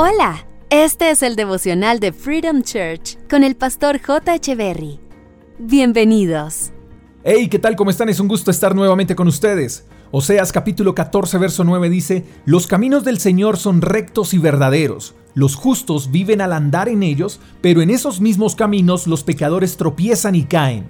Hola, este es el devocional de Freedom Church con el pastor J. Berry. Bienvenidos. Hey, ¿qué tal? ¿Cómo están? Es un gusto estar nuevamente con ustedes. Oseas capítulo 14, verso 9 dice, Los caminos del Señor son rectos y verdaderos. Los justos viven al andar en ellos, pero en esos mismos caminos los pecadores tropiezan y caen.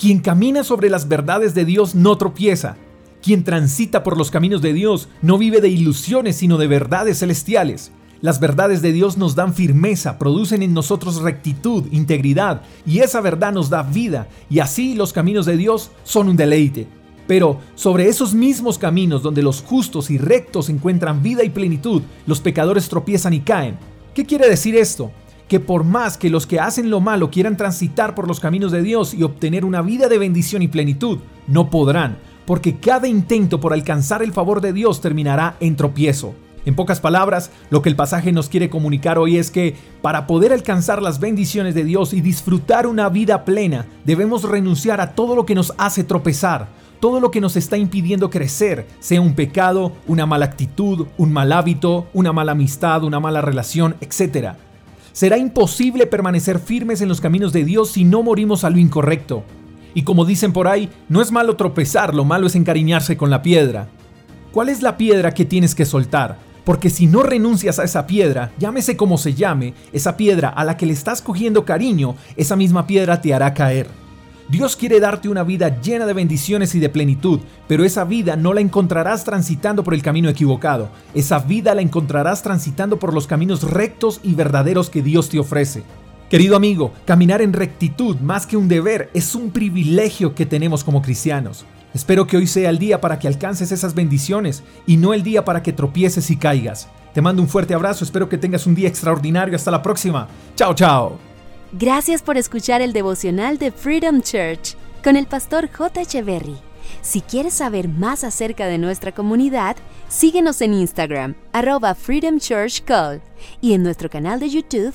Quien camina sobre las verdades de Dios no tropieza. Quien transita por los caminos de Dios no vive de ilusiones, sino de verdades celestiales. Las verdades de Dios nos dan firmeza, producen en nosotros rectitud, integridad, y esa verdad nos da vida, y así los caminos de Dios son un deleite. Pero sobre esos mismos caminos donde los justos y rectos encuentran vida y plenitud, los pecadores tropiezan y caen. ¿Qué quiere decir esto? Que por más que los que hacen lo malo quieran transitar por los caminos de Dios y obtener una vida de bendición y plenitud, no podrán, porque cada intento por alcanzar el favor de Dios terminará en tropiezo. En pocas palabras, lo que el pasaje nos quiere comunicar hoy es que para poder alcanzar las bendiciones de Dios y disfrutar una vida plena, debemos renunciar a todo lo que nos hace tropezar, todo lo que nos está impidiendo crecer, sea un pecado, una mala actitud, un mal hábito, una mala amistad, una mala relación, etc. Será imposible permanecer firmes en los caminos de Dios si no morimos a lo incorrecto. Y como dicen por ahí, no es malo tropezar, lo malo es encariñarse con la piedra. ¿Cuál es la piedra que tienes que soltar? Porque si no renuncias a esa piedra, llámese como se llame, esa piedra a la que le estás cogiendo cariño, esa misma piedra te hará caer. Dios quiere darte una vida llena de bendiciones y de plenitud, pero esa vida no la encontrarás transitando por el camino equivocado. Esa vida la encontrarás transitando por los caminos rectos y verdaderos que Dios te ofrece. Querido amigo, caminar en rectitud más que un deber es un privilegio que tenemos como cristianos. Espero que hoy sea el día para que alcances esas bendiciones y no el día para que tropieces y caigas. Te mando un fuerte abrazo, espero que tengas un día extraordinario. Hasta la próxima. Chao, chao. Gracias por escuchar el devocional de Freedom Church con el pastor J. Echeverry. Si quieres saber más acerca de nuestra comunidad, síguenos en Instagram, arroba Freedom Church y en nuestro canal de YouTube,